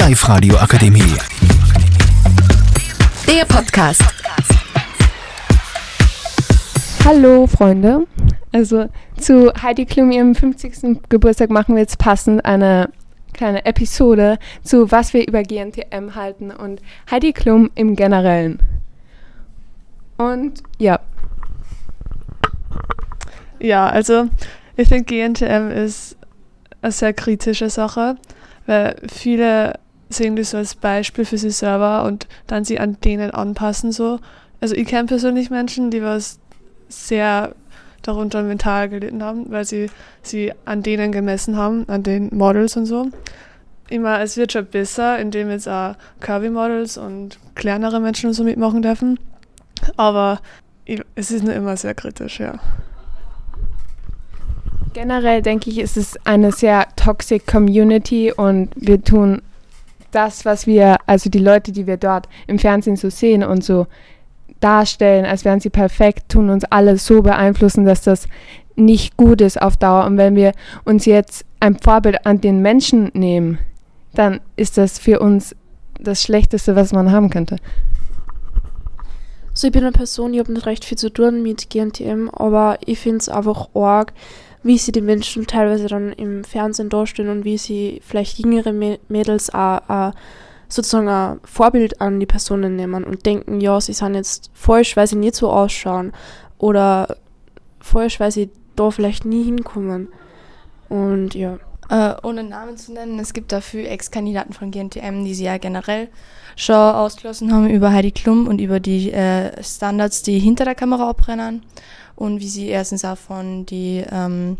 Live-Radio Akademie. Der Podcast. Hallo Freunde. Also zu Heidi Klum ihrem 50. Geburtstag machen wir jetzt passend eine kleine Episode zu was wir über GNTM halten und Heidi Klum im Generellen. Und ja. Ja, also ich finde GNTM ist eine sehr kritische Sache, weil viele sehen das so als Beispiel für sich selber und dann sie an denen anpassen so. Also ich kenne persönlich Menschen, die was sehr darunter mental gelitten haben, weil sie sie an denen gemessen haben, an den Models und so. Immer, es wird schon besser, indem jetzt auch Curvy-Models und kleinere Menschen und so mitmachen dürfen. Aber es ist nur immer sehr kritisch, ja. Generell denke ich, ist es eine sehr toxic Community und wir tun das, was wir, also die Leute, die wir dort im Fernsehen so sehen und so darstellen, als wären sie perfekt, tun uns alle so beeinflussen, dass das nicht gut ist auf Dauer. Und wenn wir uns jetzt ein Vorbild an den Menschen nehmen, dann ist das für uns das Schlechteste, was man haben könnte. So, ich bin eine Person, ich habe nicht recht viel zu tun mit GNTM, aber ich finde es einfach arg, wie sie die Menschen teilweise dann im Fernsehen darstellen und wie sie vielleicht jüngere Mädels auch, auch sozusagen ein Vorbild an die Personen nehmen und denken, ja, sie sind jetzt falsch, weil sie nicht so ausschauen oder falsch, weil sie da vielleicht nie hinkommen. Und ja. Äh, ohne Namen zu nennen, es gibt dafür Ex-Kandidaten von GNTM, die sie ja generell schon ausgeschlossen haben über Heidi Klum und über die äh, Standards, die hinter der Kamera abbrennen und wie sie erstens auch von die ähm,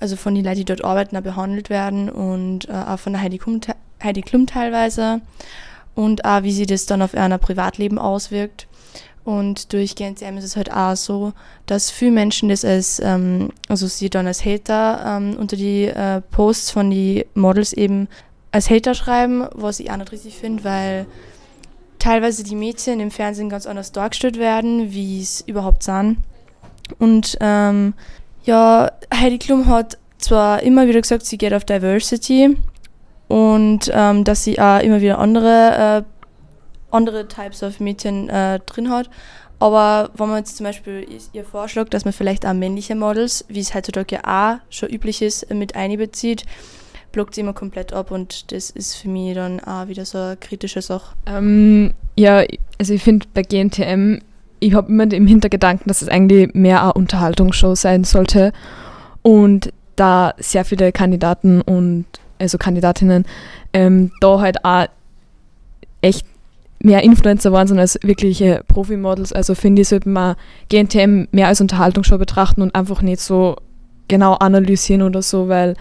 also von den Leuten, die dort arbeiten, behandelt werden und äh, auch von der Heidi Klum, Heidi Klum teilweise und auch wie sie das dann auf ihr Privatleben auswirkt. Und durch GNCM ist es halt auch so, dass viele Menschen das als, ähm, also sie dann als Hater ähm, unter die äh, Posts von den Models eben als Hater schreiben, was ich auch nicht richtig finde, weil teilweise die Mädchen im Fernsehen ganz anders dargestellt werden, wie es überhaupt sind. Und ähm, ja, Heidi Klum hat zwar immer wieder gesagt, sie geht auf Diversity und ähm, dass sie auch immer wieder andere, äh, andere Types of Mädchen äh, drin hat. Aber wenn man jetzt zum Beispiel ihr vorschlägt, dass man vielleicht auch männliche Models, wie es heutzutage ja auch schon üblich ist, mit einbezieht, blockt sie immer komplett ab und das ist für mich dann auch wieder so eine kritische Sache. Ähm, ja, also ich finde bei GNTM ich habe immer im Hintergedanken, dass es eigentlich mehr eine Unterhaltungsshow sein sollte und da sehr viele Kandidaten und also Kandidatinnen ähm, da halt auch echt mehr Influencer waren, sondern als wirkliche Profimodels. Also finde ich, sollte man GNTM mehr als Unterhaltungsshow betrachten und einfach nicht so genau analysieren oder so, weil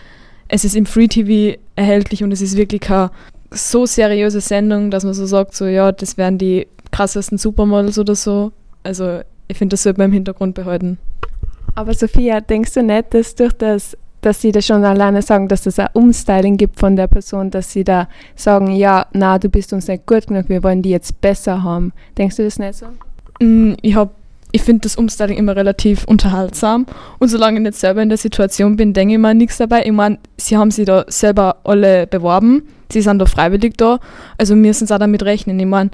es ist im Free TV erhältlich und es ist wirklich keine so seriöse Sendung, dass man so sagt, so ja, das wären die krassesten Supermodels oder so. Also ich finde, das sollte man im Hintergrund behalten. Aber Sophia, denkst du nicht, dass durch das, dass sie das schon alleine sagen, dass es ein Umstyling gibt von der Person, dass sie da sagen, ja, na, du bist uns nicht gut genug, wir wollen die jetzt besser haben. Denkst du das nicht so? Mm, ich habe ich finde das Umstyling immer relativ unterhaltsam. Und solange ich nicht selber in der Situation bin, denke ich mir nichts dabei. Ich meine, sie haben sich da selber alle beworben. Sie sind da freiwillig da. Also müssen sie auch damit rechnen. Ich meine,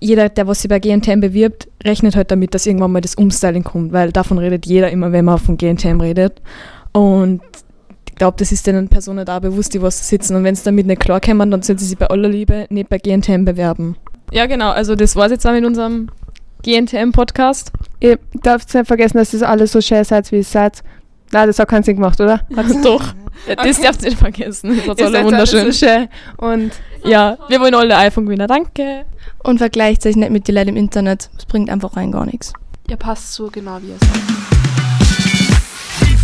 jeder, der was sich bei GNTM bewirbt, rechnet halt damit, dass irgendwann mal das Umstyling kommt, weil davon redet jeder immer, wenn man von GNTM redet. Und ich glaube, das ist den Personen da bewusst, die was sitzen. Und wenn sie damit nicht klarkommen, dann sollen sie sich bei aller Liebe nicht bei GNTM bewerben. Ja, genau. Also das war es jetzt auch mit unserem GNTM-Podcast. Ihr dürft nicht vergessen, dass das alles so schön seid, wie ihr seid. Nein, das hat keinen Sinn gemacht, oder? Hat's doch. Ja, das okay. darfst du nicht vergessen. Das war alle wunderschön. So schön. Und ja, wir wollen alle iPhone-Gewinner. Danke. Und vergleicht sich nicht mit den Leuten im Internet. Das bringt einfach rein gar nichts. Ihr passt so genau, wie ihr seid.